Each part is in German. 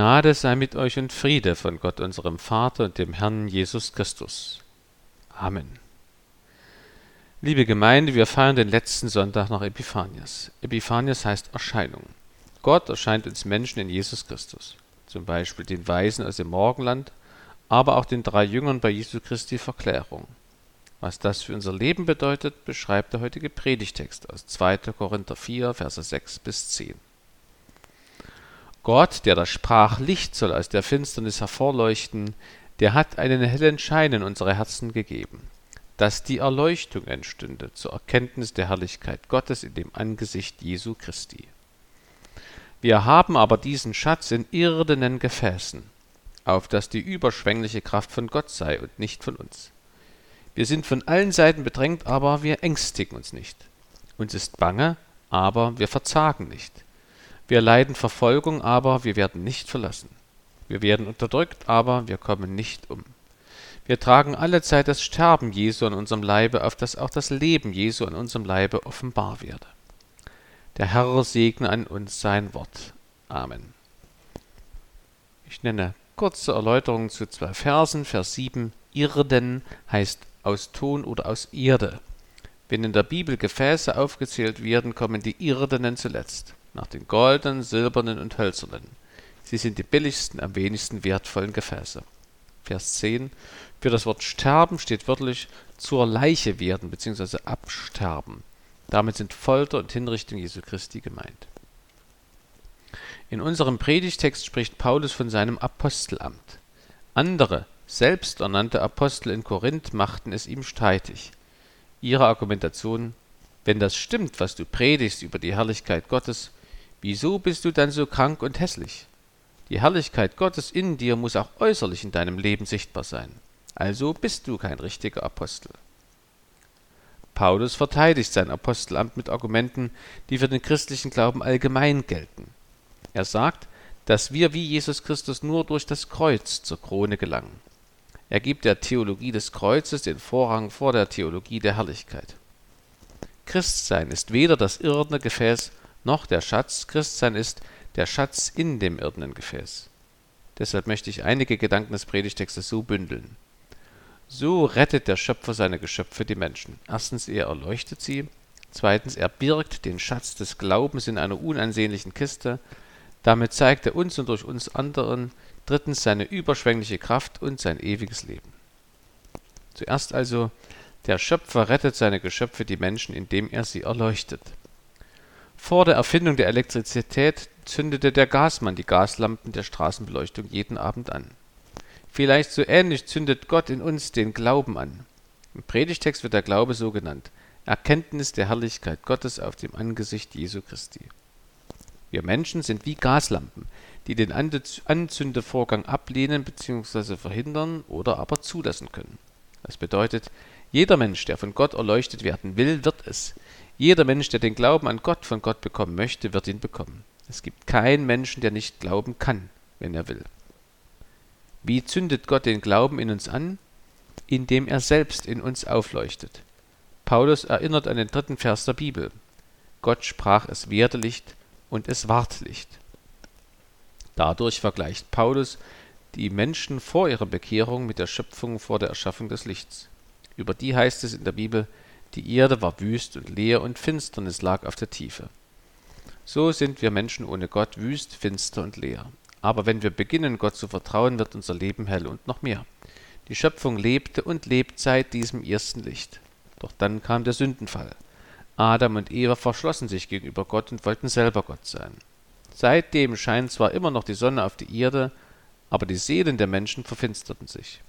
Gnade sei mit euch und Friede von Gott unserem Vater und dem Herrn Jesus Christus. Amen. Liebe Gemeinde, wir feiern den letzten Sonntag nach Epiphanias. Epiphanias heißt Erscheinung. Gott erscheint uns Menschen in Jesus Christus. Zum Beispiel den Weisen aus dem Morgenland, aber auch den drei Jüngern bei Jesu Christi Verklärung. Was das für unser Leben bedeutet, beschreibt der heutige Predigtext aus 2. Korinther 4, Verse 6 bis 10. Gott, der da sprach, Licht soll aus der Finsternis hervorleuchten, der hat einen hellen Schein in unsere Herzen gegeben, dass die Erleuchtung entstünde zur Erkenntnis der Herrlichkeit Gottes in dem Angesicht Jesu Christi. Wir haben aber diesen Schatz in irdenen Gefäßen, auf dass die überschwängliche Kraft von Gott sei und nicht von uns. Wir sind von allen Seiten bedrängt, aber wir ängstigen uns nicht. Uns ist bange, aber wir verzagen nicht. Wir leiden Verfolgung, aber wir werden nicht verlassen. Wir werden unterdrückt, aber wir kommen nicht um. Wir tragen alle Zeit das Sterben Jesu an unserem Leibe, auf dass auch das Leben Jesu an unserem Leibe offenbar werde. Der Herr segne an uns sein Wort. Amen. Ich nenne kurze Erläuterungen zu zwei Versen. Vers 7. Irden heißt aus Ton oder aus Erde. Wenn in der Bibel Gefäße aufgezählt werden, kommen die Irdenen zuletzt nach den goldenen, silbernen und hölzernen. Sie sind die billigsten, am wenigsten wertvollen Gefäße. Vers 10. Für das Wort sterben steht wörtlich zur Leiche werden bzw. absterben. Damit sind Folter und Hinrichtung Jesu Christi gemeint. In unserem Predigtext spricht Paulus von seinem Apostelamt. Andere, selbsternannte Apostel in Korinth machten es ihm streitig. Ihre Argumentation, wenn das stimmt, was du predigst über die Herrlichkeit Gottes, Wieso bist du dann so krank und hässlich? Die Herrlichkeit Gottes in dir muss auch äußerlich in deinem Leben sichtbar sein. Also bist du kein richtiger Apostel. Paulus verteidigt sein Apostelamt mit Argumenten, die für den christlichen Glauben allgemein gelten. Er sagt, dass wir wie Jesus Christus nur durch das Kreuz zur Krone gelangen. Er gibt der Theologie des Kreuzes den Vorrang vor der Theologie der Herrlichkeit. Christsein ist weder das irdene Gefäß noch der Schatz Christsein ist der Schatz in dem irdenen Gefäß. Deshalb möchte ich einige Gedanken des Predigtextes so bündeln. So rettet der Schöpfer seine Geschöpfe, die Menschen. Erstens, er erleuchtet sie. Zweitens, er birgt den Schatz des Glaubens in einer unansehnlichen Kiste. Damit zeigt er uns und durch uns anderen drittens seine überschwängliche Kraft und sein ewiges Leben. Zuerst also, der Schöpfer rettet seine Geschöpfe, die Menschen, indem er sie erleuchtet. Vor der Erfindung der Elektrizität zündete der Gasmann die Gaslampen der Straßenbeleuchtung jeden Abend an. Vielleicht so ähnlich zündet Gott in uns den Glauben an. Im Predigtext wird der Glaube so genannt: Erkenntnis der Herrlichkeit Gottes auf dem Angesicht Jesu Christi. Wir Menschen sind wie Gaslampen, die den Anzündevorgang ablehnen bzw. verhindern oder aber zulassen können. Das bedeutet, jeder Mensch, der von Gott erleuchtet werden will, wird es. Jeder Mensch, der den Glauben an Gott von Gott bekommen möchte, wird ihn bekommen. Es gibt keinen Menschen, der nicht glauben kann, wenn er will. Wie zündet Gott den Glauben in uns an? Indem er selbst in uns aufleuchtet. Paulus erinnert an den dritten Vers der Bibel. Gott sprach, es werde Licht und es ward Licht. Dadurch vergleicht Paulus die Menschen vor ihrer Bekehrung mit der Schöpfung vor der Erschaffung des Lichts. Über die heißt es in der Bibel, die Erde war wüst und leer und Finsternis lag auf der Tiefe. So sind wir Menschen ohne Gott wüst, finster und leer. Aber wenn wir beginnen, Gott zu vertrauen, wird unser Leben hell und noch mehr. Die Schöpfung lebte und lebt seit diesem ersten Licht. Doch dann kam der Sündenfall. Adam und Eva verschlossen sich gegenüber Gott und wollten selber Gott sein. Seitdem scheint zwar immer noch die Sonne auf die Erde, aber die Seelen der Menschen verfinsterten sich.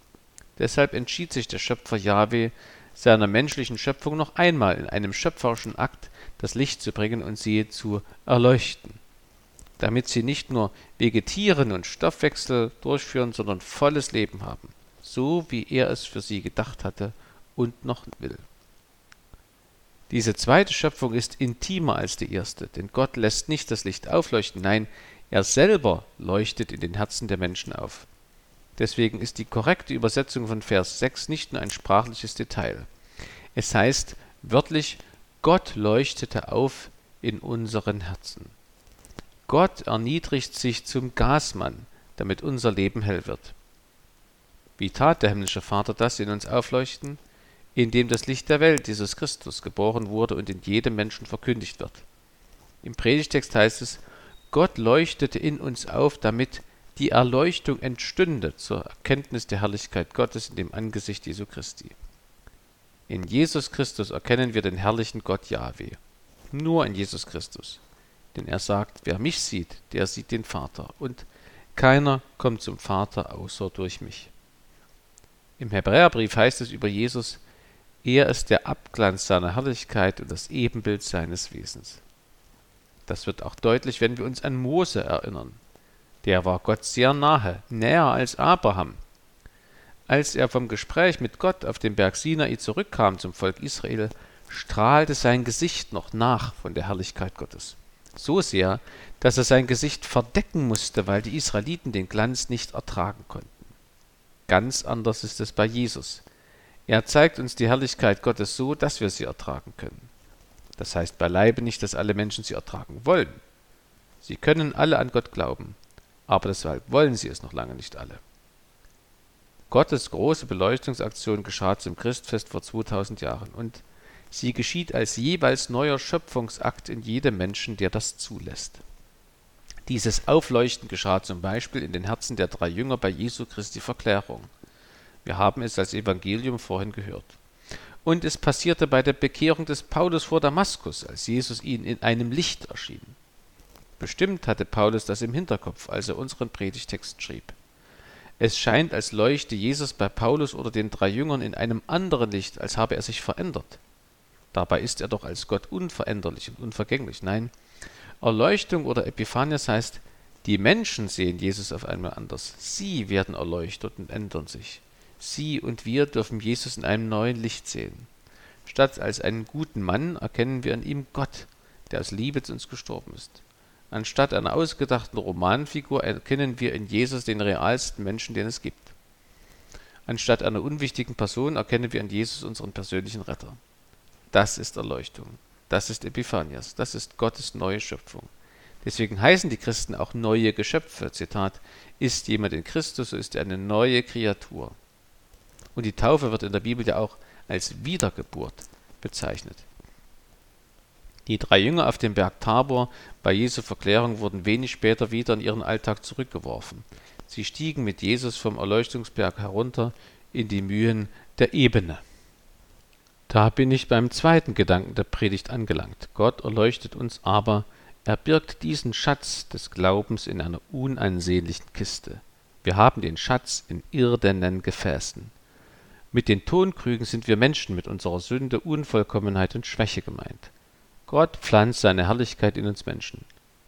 Deshalb entschied sich der Schöpfer Jahwe, seiner menschlichen Schöpfung noch einmal in einem schöpferischen Akt das Licht zu bringen und sie zu erleuchten, damit sie nicht nur vegetieren und Stoffwechsel durchführen, sondern volles Leben haben, so wie er es für sie gedacht hatte und noch will. Diese zweite Schöpfung ist intimer als die erste, denn Gott lässt nicht das Licht aufleuchten, nein, er selber leuchtet in den Herzen der Menschen auf. Deswegen ist die korrekte Übersetzung von Vers 6 nicht nur ein sprachliches Detail. Es heißt wörtlich, Gott leuchtete auf in unseren Herzen. Gott erniedrigt sich zum Gasmann, damit unser Leben hell wird. Wie tat der himmlische Vater das in uns aufleuchten? Indem das Licht der Welt, Jesus Christus, geboren wurde und in jedem Menschen verkündigt wird. Im Predigtext heißt es, Gott leuchtete in uns auf, damit die Erleuchtung entstünde zur Erkenntnis der Herrlichkeit Gottes in dem Angesicht Jesu Christi. In Jesus Christus erkennen wir den herrlichen Gott Jahwe. Nur in Jesus Christus. Denn er sagt, wer mich sieht, der sieht den Vater. Und keiner kommt zum Vater außer durch mich. Im Hebräerbrief heißt es über Jesus, er ist der Abglanz seiner Herrlichkeit und das Ebenbild seines Wesens. Das wird auch deutlich, wenn wir uns an Mose erinnern. Der war Gott sehr nahe, näher als Abraham. Als er vom Gespräch mit Gott auf dem Berg Sinai zurückkam zum Volk Israel, strahlte sein Gesicht noch nach von der Herrlichkeit Gottes. So sehr, dass er sein Gesicht verdecken musste, weil die Israeliten den Glanz nicht ertragen konnten. Ganz anders ist es bei Jesus. Er zeigt uns die Herrlichkeit Gottes so, dass wir sie ertragen können. Das heißt beileibe nicht, dass alle Menschen sie ertragen wollen. Sie können alle an Gott glauben, aber deshalb wollen sie es noch lange nicht alle. Gottes große Beleuchtungsaktion geschah zum Christfest vor 2000 Jahren und sie geschieht als jeweils neuer Schöpfungsakt in jedem Menschen, der das zulässt. Dieses Aufleuchten geschah zum Beispiel in den Herzen der drei Jünger bei Jesu Christi Verklärung. Wir haben es als Evangelium vorhin gehört. Und es passierte bei der Bekehrung des Paulus vor Damaskus, als Jesus ihnen in einem Licht erschien. Bestimmt hatte Paulus das im Hinterkopf, als er unseren Predigtext schrieb. Es scheint, als leuchte Jesus bei Paulus oder den drei Jüngern in einem anderen Licht, als habe er sich verändert. Dabei ist er doch als Gott unveränderlich und unvergänglich. Nein, Erleuchtung oder Epiphanias heißt, die Menschen sehen Jesus auf einmal anders. Sie werden erleuchtet und ändern sich. Sie und wir dürfen Jesus in einem neuen Licht sehen. Statt als einen guten Mann erkennen wir in ihm Gott, der aus Liebe zu uns gestorben ist. Anstatt einer ausgedachten Romanfigur erkennen wir in Jesus den realsten Menschen, den es gibt. Anstatt einer unwichtigen Person erkennen wir in Jesus unseren persönlichen Retter. Das ist Erleuchtung. Das ist Epiphanias. Das ist Gottes neue Schöpfung. Deswegen heißen die Christen auch neue Geschöpfe. Zitat: Ist jemand in Christus, so ist er eine neue Kreatur. Und die Taufe wird in der Bibel ja auch als Wiedergeburt bezeichnet. Die drei Jünger auf dem Berg Tabor bei Jesu Verklärung wurden wenig später wieder in ihren Alltag zurückgeworfen. Sie stiegen mit Jesus vom Erleuchtungsberg herunter in die Mühen der Ebene. Da bin ich beim zweiten Gedanken der Predigt angelangt. Gott erleuchtet uns aber, er birgt diesen Schatz des Glaubens in einer unansehnlichen Kiste. Wir haben den Schatz in irdenen Gefäßen. Mit den Tonkrügen sind wir Menschen mit unserer Sünde, Unvollkommenheit und Schwäche gemeint. Gott pflanzt seine Herrlichkeit in uns Menschen.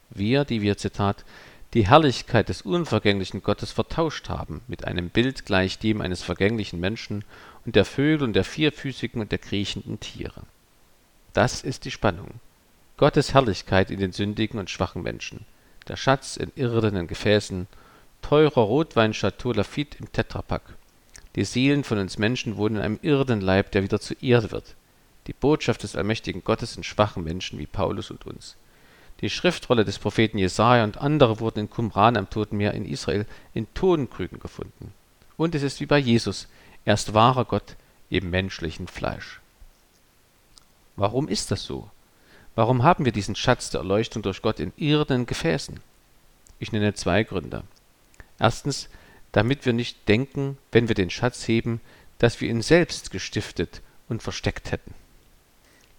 Wir, die wir, Zitat, die Herrlichkeit des unvergänglichen Gottes vertauscht haben mit einem Bild gleich dem eines vergänglichen Menschen und der Vögel und der vierfüßigen und der kriechenden Tiere. Das ist die Spannung. Gottes Herrlichkeit in den sündigen und schwachen Menschen. Der Schatz in irdenen Gefäßen, teurer Rotwein Chateau Lafitte im Tetrapack. Die Seelen von uns Menschen wohnen in einem irdenen Leib, der wieder zu Erde wird die Botschaft des allmächtigen Gottes in schwachen Menschen wie Paulus und uns. Die Schriftrolle des Propheten Jesaja und andere wurden in Qumran am Toten Meer in Israel in Tonkrügen gefunden. Und es ist wie bei Jesus, er ist wahrer Gott im menschlichen Fleisch. Warum ist das so? Warum haben wir diesen Schatz der Erleuchtung durch Gott in irdenen Gefäßen? Ich nenne zwei Gründe. Erstens, damit wir nicht denken, wenn wir den Schatz heben, dass wir ihn selbst gestiftet und versteckt hätten.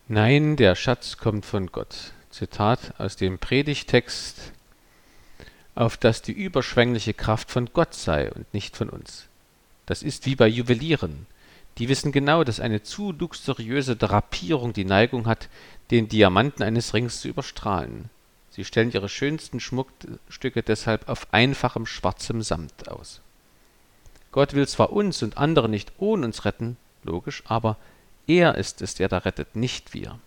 Nein, der Schatz kommt von Gott. Zitat aus dem Predigtext, auf dass die überschwängliche Kraft von Gott sei und nicht von uns. Das ist wie bei Juwelieren. Die wissen genau, dass eine zu luxuriöse Drapierung die Neigung hat, den Diamanten eines Rings zu überstrahlen. Sie stellen ihre schönsten Schmuckstücke deshalb auf einfachem schwarzem Samt aus. Gott will zwar uns und andere nicht ohne uns retten, logisch, aber er ist es, der da rettet, nicht wir.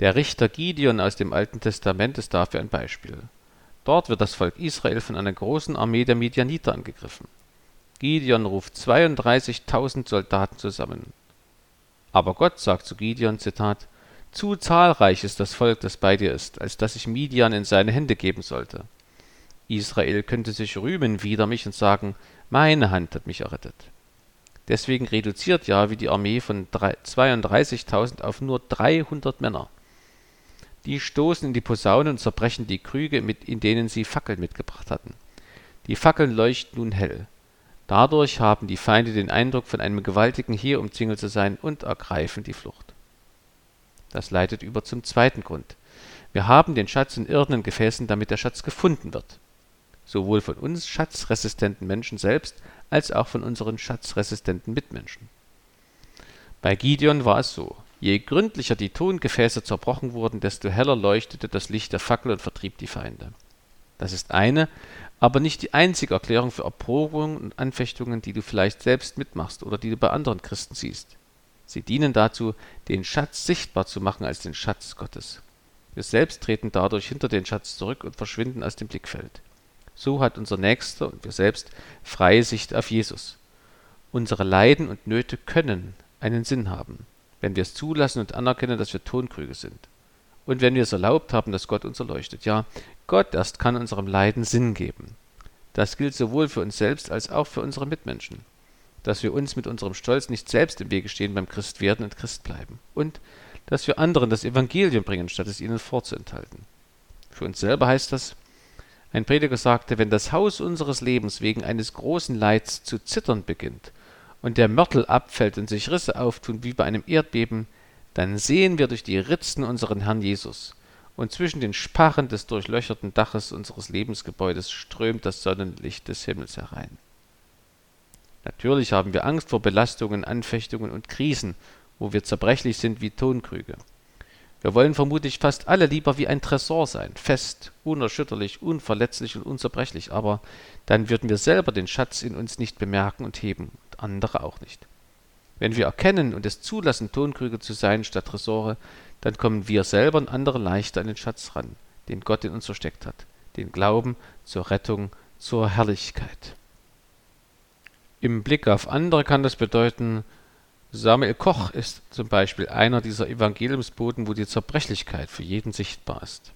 Der Richter Gideon aus dem Alten Testament ist dafür ein Beispiel. Dort wird das Volk Israel von einer großen Armee der Midianiter angegriffen. Gideon ruft 32.000 Soldaten zusammen. Aber Gott sagt zu Gideon, Zitat, zu zahlreich ist das Volk, das bei dir ist, als dass ich Midian in seine Hände geben sollte. Israel könnte sich rühmen wider mich und sagen, meine Hand hat mich errettet. Deswegen reduziert Jahwe die Armee von 32.000 auf nur 300 Männer. Die stoßen in die Posaunen und zerbrechen die Krüge, in denen sie Fackeln mitgebracht hatten. Die Fackeln leuchten nun hell. Dadurch haben die Feinde den Eindruck, von einem gewaltigen Heer umzingelt zu sein und ergreifen die Flucht. Das leitet über zum zweiten Grund. Wir haben den Schatz in irdenen Gefäßen, damit der Schatz gefunden wird. Sowohl von uns schatzresistenten Menschen selbst als auch von unseren schatzresistenten Mitmenschen. Bei Gideon war es so. Je gründlicher die Tongefäße zerbrochen wurden, desto heller leuchtete das Licht der Fackel und vertrieb die Feinde. Das ist eine, aber nicht die einzige Erklärung für Erprobungen und Anfechtungen, die du vielleicht selbst mitmachst oder die du bei anderen Christen siehst. Sie dienen dazu, den Schatz sichtbar zu machen als den Schatz Gottes. Wir selbst treten dadurch hinter den Schatz zurück und verschwinden aus dem Blickfeld. So hat unser Nächster und wir selbst freie Sicht auf Jesus. Unsere Leiden und Nöte können einen Sinn haben, wenn wir es zulassen und anerkennen, dass wir Tonkrüge sind. Und wenn wir es erlaubt haben, dass Gott uns erleuchtet. Ja, Gott erst kann unserem Leiden Sinn geben. Das gilt sowohl für uns selbst als auch für unsere Mitmenschen. Dass wir uns mit unserem Stolz nicht selbst im Wege stehen beim Christwerden und Christ bleiben. Und dass wir anderen das Evangelium bringen, statt es ihnen vorzuenthalten. Für uns selber heißt das, ein Prediger sagte, wenn das Haus unseres Lebens wegen eines großen Leids zu zittern beginnt und der Mörtel abfällt und sich Risse auftun wie bei einem Erdbeben, dann sehen wir durch die Ritzen unseren Herrn Jesus, und zwischen den Sparren des durchlöcherten Daches unseres Lebensgebäudes strömt das Sonnenlicht des Himmels herein. Natürlich haben wir Angst vor Belastungen, Anfechtungen und Krisen, wo wir zerbrechlich sind wie Tonkrüge. Wir wollen vermutlich fast alle lieber wie ein Tresor sein, fest, unerschütterlich, unverletzlich und unzerbrechlich, aber dann würden wir selber den Schatz in uns nicht bemerken und heben, und andere auch nicht. Wenn wir erkennen und es zulassen, Tonkrüge zu sein statt Tresore, dann kommen wir selber und andere leichter an den Schatz ran, den Gott in uns versteckt hat, den Glauben zur Rettung, zur Herrlichkeit. Im Blick auf andere kann das bedeuten, Samuel Koch ist zum Beispiel einer dieser Evangeliumsboten, wo die Zerbrechlichkeit für jeden sichtbar ist.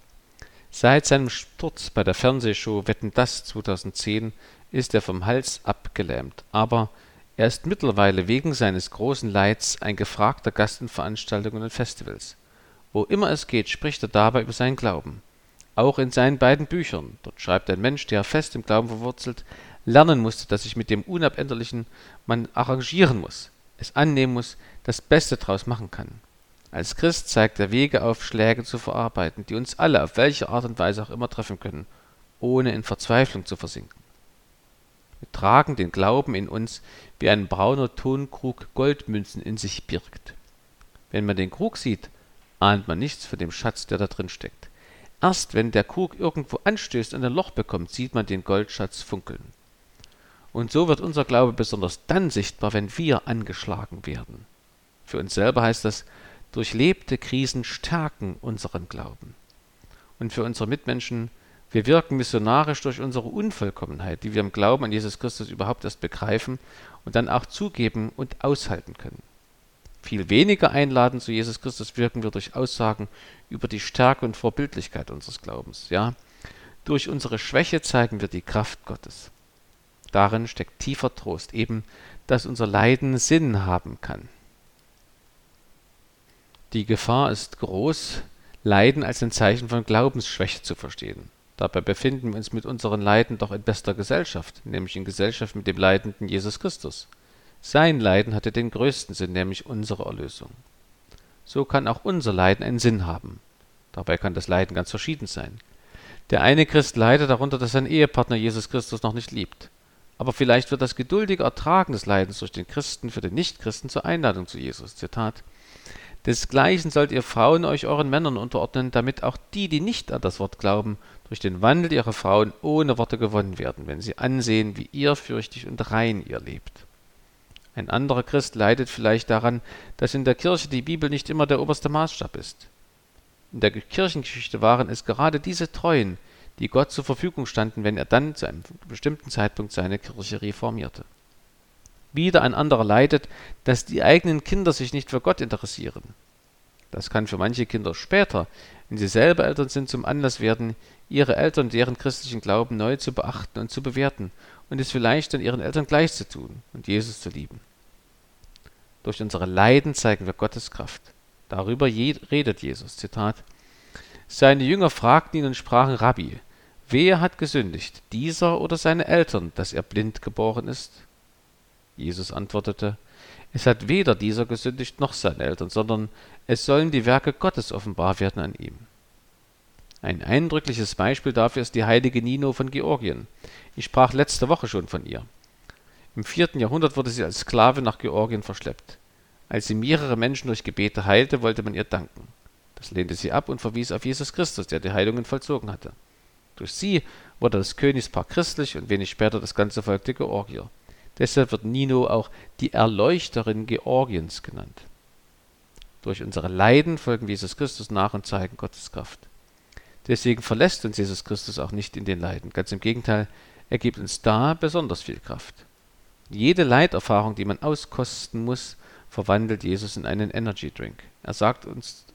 Seit seinem Sturz bei der Fernsehshow Wetten das 2010 ist er vom Hals abgelähmt, aber er ist mittlerweile wegen seines großen Leids ein gefragter Gast in Veranstaltungen und Festivals. Wo immer es geht, spricht er dabei über seinen Glauben. Auch in seinen beiden Büchern. Dort schreibt ein Mensch, der fest im Glauben verwurzelt, lernen musste, dass sich mit dem Unabänderlichen man arrangieren muss es annehmen muss, das Beste daraus machen kann. Als Christ zeigt er Wege auf, Schläge zu verarbeiten, die uns alle auf welche Art und Weise auch immer treffen können, ohne in Verzweiflung zu versinken. Wir tragen den Glauben in uns, wie ein brauner Tonkrug Goldmünzen in sich birgt. Wenn man den Krug sieht, ahnt man nichts von dem Schatz, der da drin steckt. Erst wenn der Krug irgendwo anstößt und ein Loch bekommt, sieht man den Goldschatz funkeln. Und so wird unser Glaube besonders dann sichtbar, wenn wir angeschlagen werden. Für uns selber heißt das, durchlebte Krisen stärken unseren Glauben. Und für unsere Mitmenschen, wir wirken missionarisch durch unsere Unvollkommenheit, die wir im Glauben an Jesus Christus überhaupt erst begreifen und dann auch zugeben und aushalten können. Viel weniger einladend zu Jesus Christus wirken wir durch Aussagen über die Stärke und Vorbildlichkeit unseres Glaubens. Ja, durch unsere Schwäche zeigen wir die Kraft Gottes. Darin steckt tiefer Trost, eben, dass unser Leiden Sinn haben kann. Die Gefahr ist groß, Leiden als ein Zeichen von Glaubensschwäche zu verstehen. Dabei befinden wir uns mit unseren Leiden doch in bester Gesellschaft, nämlich in Gesellschaft mit dem leidenden Jesus Christus. Sein Leiden hatte den größten Sinn, nämlich unsere Erlösung. So kann auch unser Leiden einen Sinn haben. Dabei kann das Leiden ganz verschieden sein. Der eine Christ leidet darunter, dass sein Ehepartner Jesus Christus noch nicht liebt. Aber vielleicht wird das geduldige Ertragen des Leidens durch den Christen für den Nichtchristen zur Einladung zu Jesus. Zitat. Desgleichen sollt ihr Frauen euch euren Männern unterordnen, damit auch die, die nicht an das Wort glauben, durch den Wandel ihrer Frauen ohne Worte gewonnen werden, wenn sie ansehen, wie ehrfürchtig und rein ihr lebt. Ein anderer Christ leidet vielleicht daran, dass in der Kirche die Bibel nicht immer der oberste Maßstab ist. In der Kirchengeschichte waren es gerade diese Treuen, die Gott zur Verfügung standen, wenn er dann zu einem bestimmten Zeitpunkt seine Kirche reformierte. Wieder ein anderer leidet, dass die eigenen Kinder sich nicht für Gott interessieren. Das kann für manche Kinder später, wenn sie selber Eltern sind, zum Anlass werden, ihre Eltern deren christlichen Glauben neu zu beachten und zu bewerten und es vielleicht dann ihren Eltern gleich zu tun und Jesus zu lieben. Durch unsere Leiden zeigen wir Gottes Kraft. Darüber redet Jesus. Zitat. Seine Jünger fragten ihn und sprachen, Rabbi, wer hat gesündigt, dieser oder seine Eltern, dass er blind geboren ist? Jesus antwortete, es hat weder dieser gesündigt noch seine Eltern, sondern es sollen die Werke Gottes offenbar werden an ihm. Ein eindrückliches Beispiel dafür ist die heilige Nino von Georgien. Ich sprach letzte Woche schon von ihr. Im vierten Jahrhundert wurde sie als Sklave nach Georgien verschleppt. Als sie mehrere Menschen durch Gebete heilte, wollte man ihr danken. Das lehnte sie ab und verwies auf Jesus Christus, der die Heilungen vollzogen hatte. Durch sie wurde das Königspaar christlich und wenig später das ganze Volk der Georgier. Deshalb wird Nino auch die Erleuchterin Georgiens genannt. Durch unsere Leiden folgen wir Jesus Christus nach und zeigen Gottes Kraft. Deswegen verlässt uns Jesus Christus auch nicht in den Leiden. Ganz im Gegenteil, er gibt uns da besonders viel Kraft. Jede Leiterfahrung, die man auskosten muss, verwandelt Jesus in einen Energy Drink. Er sagt uns,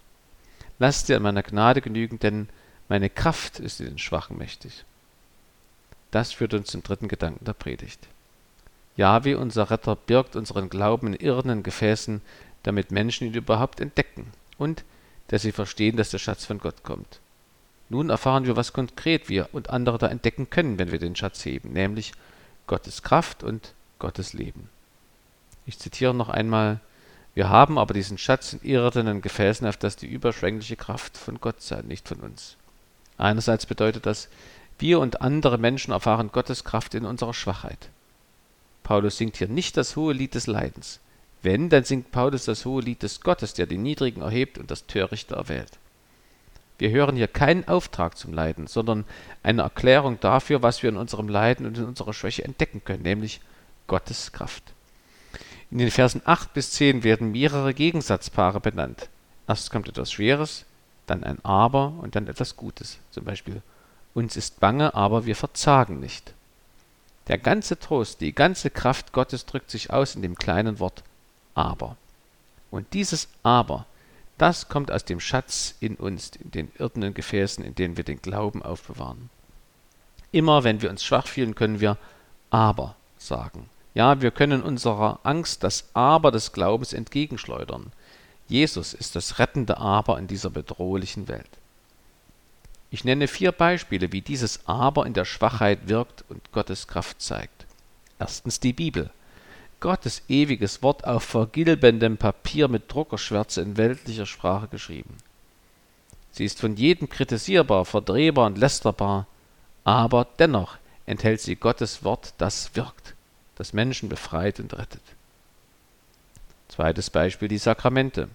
lass dir an meiner Gnade genügen, denn meine Kraft ist in den Schwachen mächtig. Das führt uns zum dritten Gedanken der Predigt. Jahwe, unser Retter, birgt unseren Glauben in irrenden Gefäßen, damit Menschen ihn überhaupt entdecken und dass sie verstehen, dass der Schatz von Gott kommt. Nun erfahren wir, was konkret wir und andere da entdecken können, wenn wir den Schatz heben, nämlich Gottes Kraft und Gottes Leben. Ich zitiere noch einmal, wir haben aber diesen Schatz in irdenen Gefäßen, auf das die überschwängliche Kraft von Gott sei, nicht von uns. Einerseits bedeutet das, wir und andere Menschen erfahren Gottes Kraft in unserer Schwachheit. Paulus singt hier nicht das hohe Lied des Leidens. Wenn, dann singt Paulus das hohe Lied des Gottes, der die Niedrigen erhebt und das Törichte erwählt. Wir hören hier keinen Auftrag zum Leiden, sondern eine Erklärung dafür, was wir in unserem Leiden und in unserer Schwäche entdecken können, nämlich Gottes Kraft. In den Versen 8 bis 10 werden mehrere Gegensatzpaare benannt. Erst kommt etwas Schweres, dann ein Aber und dann etwas Gutes. Zum Beispiel, uns ist bange, aber wir verzagen nicht. Der ganze Trost, die ganze Kraft Gottes drückt sich aus in dem kleinen Wort Aber. Und dieses Aber das kommt aus dem Schatz in uns, in den irdenen Gefäßen, in denen wir den Glauben aufbewahren. Immer wenn wir uns schwach fühlen, können wir aber sagen. Ja, wir können unserer Angst das Aber des Glaubens entgegenschleudern. Jesus ist das rettende Aber in dieser bedrohlichen Welt. Ich nenne vier Beispiele, wie dieses Aber in der Schwachheit wirkt und Gottes Kraft zeigt. Erstens die Bibel. Gottes ewiges Wort auf vergilbendem Papier mit Druckerschwärze in weltlicher Sprache geschrieben. Sie ist von jedem kritisierbar, verdrehbar und lästerbar, aber dennoch enthält sie Gottes Wort, das wirkt, das Menschen befreit und rettet. Zweites Beispiel die Sakramente.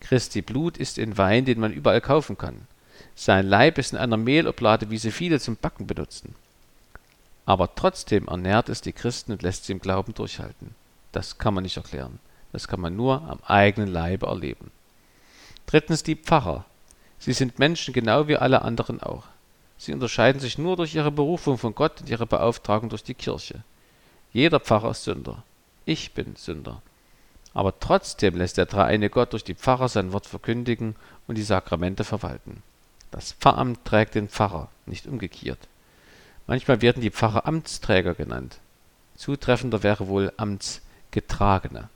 Christi Blut ist in Wein, den man überall kaufen kann. Sein Leib ist in einer Mehloblade, wie sie viele zum Backen benutzen. Aber trotzdem ernährt es die Christen und lässt sie im Glauben durchhalten. Das kann man nicht erklären. Das kann man nur am eigenen Leibe erleben. Drittens die Pfarrer. Sie sind Menschen genau wie alle anderen auch. Sie unterscheiden sich nur durch ihre Berufung von Gott und ihre Beauftragung durch die Kirche. Jeder Pfarrer ist Sünder. Ich bin Sünder. Aber trotzdem lässt der dreieine Gott durch die Pfarrer sein Wort verkündigen und die Sakramente verwalten. Das Pfarramt trägt den Pfarrer, nicht umgekehrt. Manchmal werden die Pfarrer Amtsträger genannt. Zutreffender wäre wohl Amts Getragene.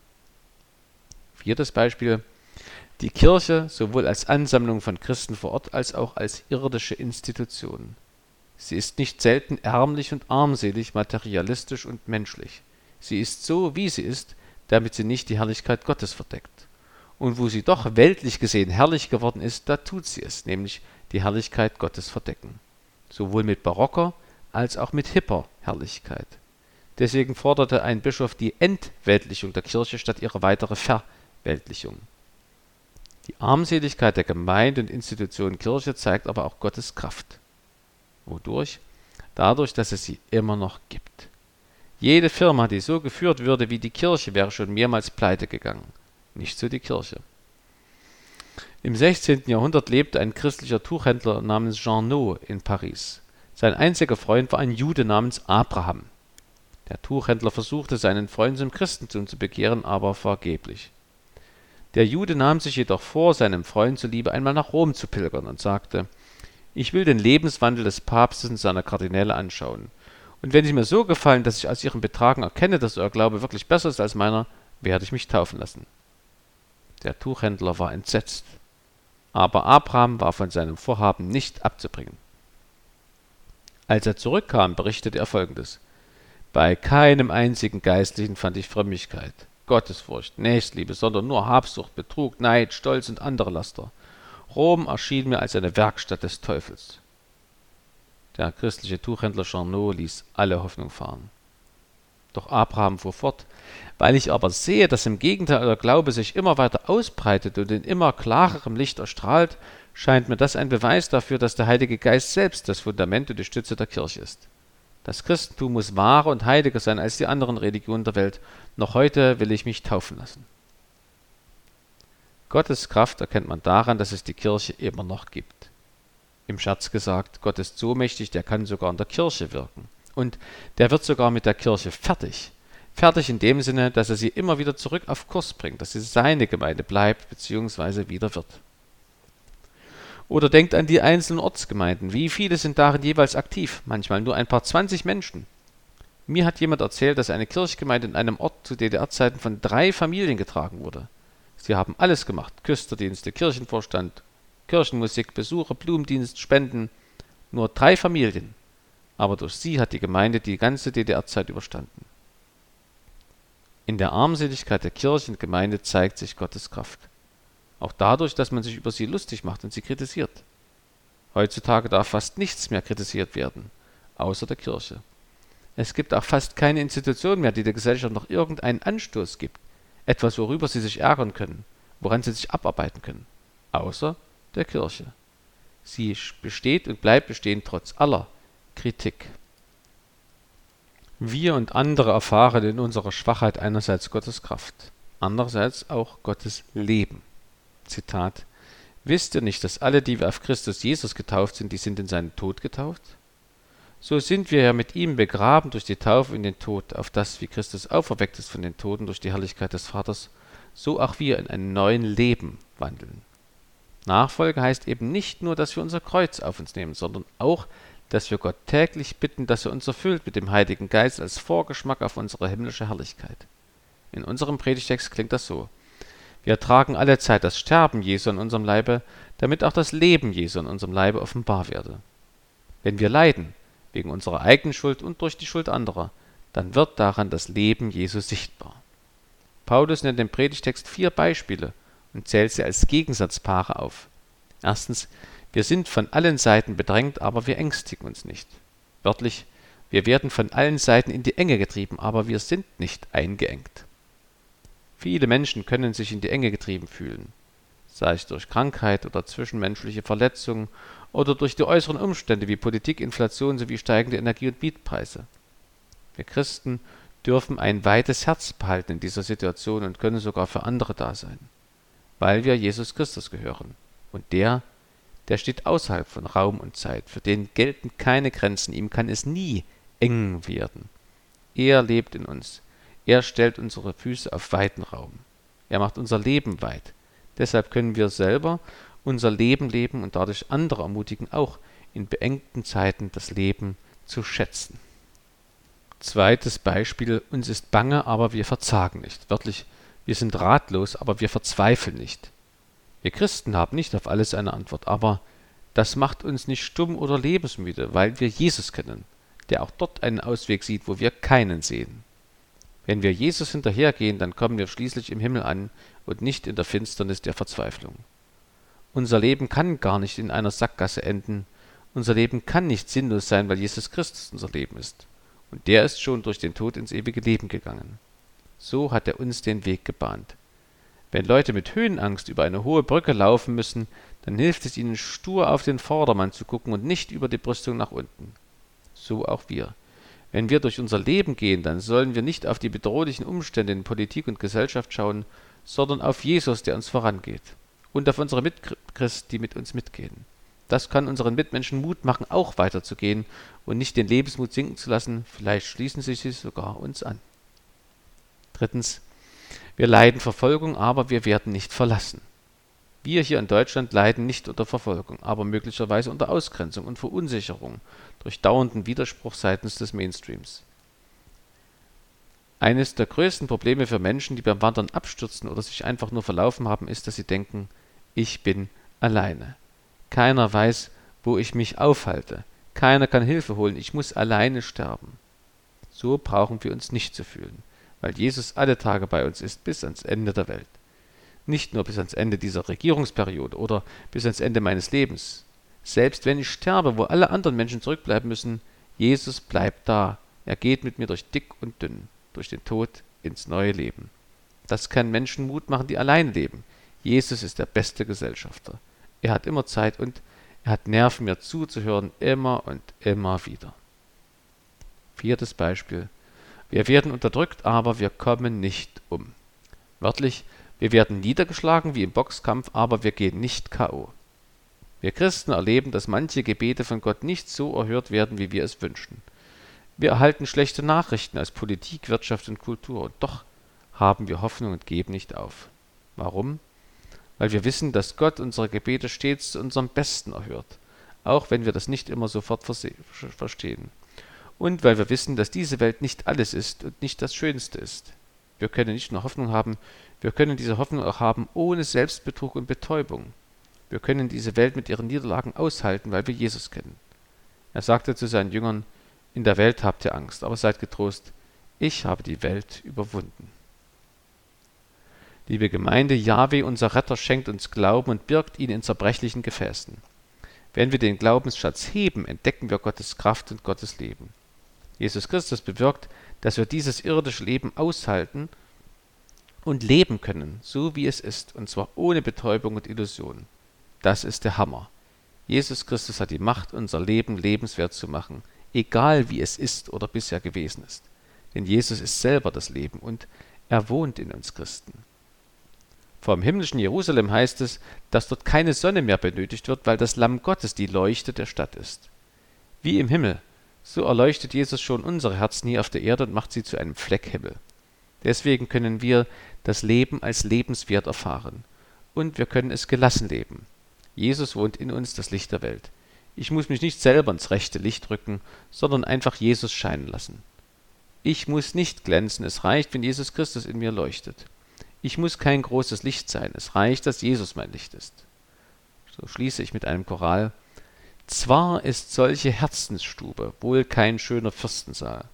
Viertes Beispiel. Die Kirche sowohl als Ansammlung von Christen vor Ort als auch als irdische Institution. Sie ist nicht selten ärmlich und armselig, materialistisch und menschlich. Sie ist so, wie sie ist, damit sie nicht die Herrlichkeit Gottes verdeckt. Und wo sie doch weltlich gesehen herrlich geworden ist, da tut sie es, nämlich die Herrlichkeit Gottes verdecken. Sowohl mit barocker als auch mit hipper Herrlichkeit. Deswegen forderte ein Bischof die Entweltlichung der Kirche statt ihre weitere Verweltlichung. Die Armseligkeit der Gemeinde und Institution Kirche zeigt aber auch Gottes Kraft. Wodurch? Dadurch, dass es sie immer noch gibt. Jede Firma, die so geführt würde wie die Kirche, wäre schon mehrmals pleite gegangen. Nicht so die Kirche. Im 16. Jahrhundert lebte ein christlicher Tuchhändler namens Jeannot in Paris. Sein einziger Freund war ein Jude namens Abraham. Der Tuchhändler versuchte, seinen Freund zum Christentum zu bekehren, aber vergeblich. Der Jude nahm sich jedoch vor, seinem Freund zuliebe einmal nach Rom zu pilgern und sagte, ich will den Lebenswandel des Papstes und seiner Kardinäle anschauen. Und wenn sie mir so gefallen, dass ich aus ihrem Betragen erkenne, dass euer Glaube wirklich besser ist als meiner, werde ich mich taufen lassen. Der Tuchhändler war entsetzt. Aber Abraham war von seinem Vorhaben nicht abzubringen. Als er zurückkam, berichtete er folgendes. Bei keinem einzigen Geistlichen fand ich Frömmigkeit, Gottesfurcht, Nächstliebe, sondern nur Habsucht, Betrug, Neid, Stolz und andere Laster. Rom erschien mir als eine Werkstatt des Teufels. Der christliche Tuchhändler Charnot ließ alle Hoffnung fahren. Doch Abraham fuhr fort, weil ich aber sehe, dass im Gegenteil euer Glaube sich immer weiter ausbreitet und in immer klarerem Licht erstrahlt, scheint mir das ein Beweis dafür, dass der Heilige Geist selbst das Fundament und die Stütze der Kirche ist. Das Christentum muss wahrer und heiliger sein als die anderen Religionen der Welt. Noch heute will ich mich taufen lassen. Gottes Kraft erkennt man daran, dass es die Kirche immer noch gibt. Im Scherz gesagt, Gott ist so mächtig, der kann sogar in der Kirche wirken. Und der wird sogar mit der Kirche fertig. Fertig in dem Sinne, dass er sie immer wieder zurück auf Kurs bringt, dass sie seine Gemeinde bleibt bzw. wieder wird. Oder denkt an die einzelnen Ortsgemeinden. Wie viele sind darin jeweils aktiv? Manchmal nur ein paar 20 Menschen. Mir hat jemand erzählt, dass eine Kirchgemeinde in einem Ort zu DDR-Zeiten von drei Familien getragen wurde. Sie haben alles gemacht. Küsterdienste, Kirchenvorstand, Kirchenmusik, Besuche, Blumendienst, Spenden. Nur drei Familien. Aber durch sie hat die Gemeinde die ganze DDR-Zeit überstanden. In der Armseligkeit der Kirche und Gemeinde zeigt sich Gottes Kraft. Auch dadurch, dass man sich über sie lustig macht und sie kritisiert. Heutzutage darf fast nichts mehr kritisiert werden, außer der Kirche. Es gibt auch fast keine Institution mehr, die der Gesellschaft noch irgendeinen Anstoß gibt, etwas, worüber sie sich ärgern können, woran sie sich abarbeiten können, außer der Kirche. Sie besteht und bleibt bestehen trotz aller Kritik. Wir und andere erfahren in unserer Schwachheit einerseits Gottes Kraft, andererseits auch Gottes Leben. Zitat, Wisst ihr nicht, dass alle, die wir auf Christus Jesus getauft sind, die sind in seinen Tod getauft? So sind wir ja mit ihm begraben durch die Taufe in den Tod, auf das, wie Christus auferweckt ist von den Toten durch die Herrlichkeit des Vaters, so auch wir in einem neuen Leben wandeln. Nachfolge heißt eben nicht nur, dass wir unser Kreuz auf uns nehmen, sondern auch, dass wir Gott täglich bitten, dass er uns erfüllt mit dem Heiligen Geist als Vorgeschmack auf unsere himmlische Herrlichkeit. In unserem Predigtext klingt das so. Wir tragen alle Zeit das Sterben Jesu in unserem Leibe, damit auch das Leben Jesu in unserem Leibe offenbar werde. Wenn wir leiden, wegen unserer eigenen Schuld und durch die Schuld anderer, dann wird daran das Leben Jesu sichtbar. Paulus nennt im Predigtext vier Beispiele und zählt sie als Gegensatzpaare auf. Erstens, wir sind von allen Seiten bedrängt, aber wir ängstigen uns nicht. Wörtlich, wir werden von allen Seiten in die Enge getrieben, aber wir sind nicht eingeengt. Viele Menschen können sich in die Enge getrieben fühlen, sei es durch Krankheit oder zwischenmenschliche Verletzungen oder durch die äußeren Umstände wie Politik, Inflation sowie steigende Energie- und Mietpreise. Wir Christen dürfen ein weites Herz behalten in dieser Situation und können sogar für andere da sein, weil wir Jesus Christus gehören. Und der, der steht außerhalb von Raum und Zeit, für den gelten keine Grenzen, ihm kann es nie eng werden. Er lebt in uns, er stellt unsere Füße auf weiten Raum. Er macht unser Leben weit. Deshalb können wir selber unser Leben leben und dadurch andere ermutigen, auch in beengten Zeiten das Leben zu schätzen. Zweites Beispiel, uns ist bange, aber wir verzagen nicht. Wörtlich, wir sind ratlos, aber wir verzweifeln nicht. Wir Christen haben nicht auf alles eine Antwort, aber das macht uns nicht stumm oder lebensmüde, weil wir Jesus kennen, der auch dort einen Ausweg sieht, wo wir keinen sehen. Wenn wir Jesus hinterhergehen, dann kommen wir schließlich im Himmel an und nicht in der Finsternis der Verzweiflung. Unser Leben kann gar nicht in einer Sackgasse enden. Unser Leben kann nicht sinnlos sein, weil Jesus Christus unser Leben ist. Und der ist schon durch den Tod ins ewige Leben gegangen. So hat er uns den Weg gebahnt. Wenn Leute mit Höhenangst über eine hohe Brücke laufen müssen, dann hilft es ihnen stur auf den Vordermann zu gucken und nicht über die Brüstung nach unten. So auch wir. Wenn wir durch unser Leben gehen, dann sollen wir nicht auf die bedrohlichen Umstände in Politik und Gesellschaft schauen, sondern auf Jesus, der uns vorangeht. Und auf unsere Mitchristen, die mit uns mitgehen. Das kann unseren Mitmenschen Mut machen, auch weiterzugehen und nicht den Lebensmut sinken zu lassen. Vielleicht schließen sie sich sogar uns an. Drittens. Wir leiden Verfolgung, aber wir werden nicht verlassen. Wir hier in Deutschland leiden nicht unter Verfolgung, aber möglicherweise unter Ausgrenzung und Verunsicherung durch dauernden Widerspruch seitens des Mainstreams. Eines der größten Probleme für Menschen, die beim Wandern abstürzen oder sich einfach nur verlaufen haben, ist, dass sie denken, ich bin alleine. Keiner weiß, wo ich mich aufhalte. Keiner kann Hilfe holen, ich muss alleine sterben. So brauchen wir uns nicht zu fühlen, weil Jesus alle Tage bei uns ist bis ans Ende der Welt. Nicht nur bis ans Ende dieser Regierungsperiode oder bis ans Ende meines Lebens. Selbst wenn ich sterbe, wo alle anderen Menschen zurückbleiben müssen, Jesus bleibt da. Er geht mit mir durch dick und dünn, durch den Tod ins neue Leben. Das kann Menschen Mut machen, die allein leben. Jesus ist der beste Gesellschafter. Er hat immer Zeit und er hat Nerven, mir zuzuhören, immer und immer wieder. Viertes Beispiel. Wir werden unterdrückt, aber wir kommen nicht um. Wörtlich, wir werden niedergeschlagen wie im Boxkampf, aber wir gehen nicht K.O. Wir Christen erleben, dass manche Gebete von Gott nicht so erhört werden, wie wir es wünschen. Wir erhalten schlechte Nachrichten aus Politik, Wirtschaft und Kultur, und doch haben wir Hoffnung und geben nicht auf. Warum? weil wir wissen, dass Gott unsere Gebete stets zu unserem Besten erhört, auch wenn wir das nicht immer sofort verstehen. Und weil wir wissen, dass diese Welt nicht alles ist und nicht das Schönste ist. Wir können nicht nur Hoffnung haben, wir können diese Hoffnung auch haben ohne Selbstbetrug und Betäubung. Wir können diese Welt mit ihren Niederlagen aushalten, weil wir Jesus kennen. Er sagte zu seinen Jüngern, in der Welt habt ihr Angst, aber seid getrost, ich habe die Welt überwunden. Liebe Gemeinde, Jahwe, unser Retter, schenkt uns Glauben und birgt ihn in zerbrechlichen Gefäßen. Wenn wir den Glaubensschatz heben, entdecken wir Gottes Kraft und Gottes Leben. Jesus Christus bewirkt, dass wir dieses irdische Leben aushalten und leben können, so wie es ist, und zwar ohne Betäubung und Illusion. Das ist der Hammer. Jesus Christus hat die Macht, unser Leben lebenswert zu machen, egal wie es ist oder bisher gewesen ist. Denn Jesus ist selber das Leben und er wohnt in uns Christen. Vom himmlischen Jerusalem heißt es, dass dort keine Sonne mehr benötigt wird, weil das Lamm Gottes die Leuchte der Stadt ist. Wie im Himmel, so erleuchtet Jesus schon unsere Herzen hier auf der Erde und macht sie zu einem Fleckhimmel. Deswegen können wir das Leben als lebenswert erfahren. Und wir können es gelassen leben. Jesus wohnt in uns, das Licht der Welt. Ich muss mich nicht selber ins rechte Licht rücken, sondern einfach Jesus scheinen lassen. Ich muss nicht glänzen, es reicht, wenn Jesus Christus in mir leuchtet. Ich muss kein großes Licht sein, es reicht, dass Jesus mein Licht ist. So schließe ich mit einem Choral. Zwar ist solche Herzensstube wohl kein schöner Fürstensaal,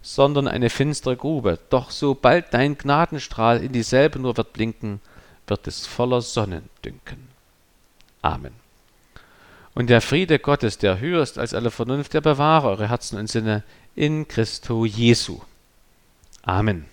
sondern eine finstere Grube, doch sobald dein Gnadenstrahl in dieselbe nur wird blinken, wird es voller Sonnen dünken. Amen. Und der Friede Gottes, der höher ist als alle Vernunft, der bewahre eure Herzen und Sinne in Christo Jesu. Amen.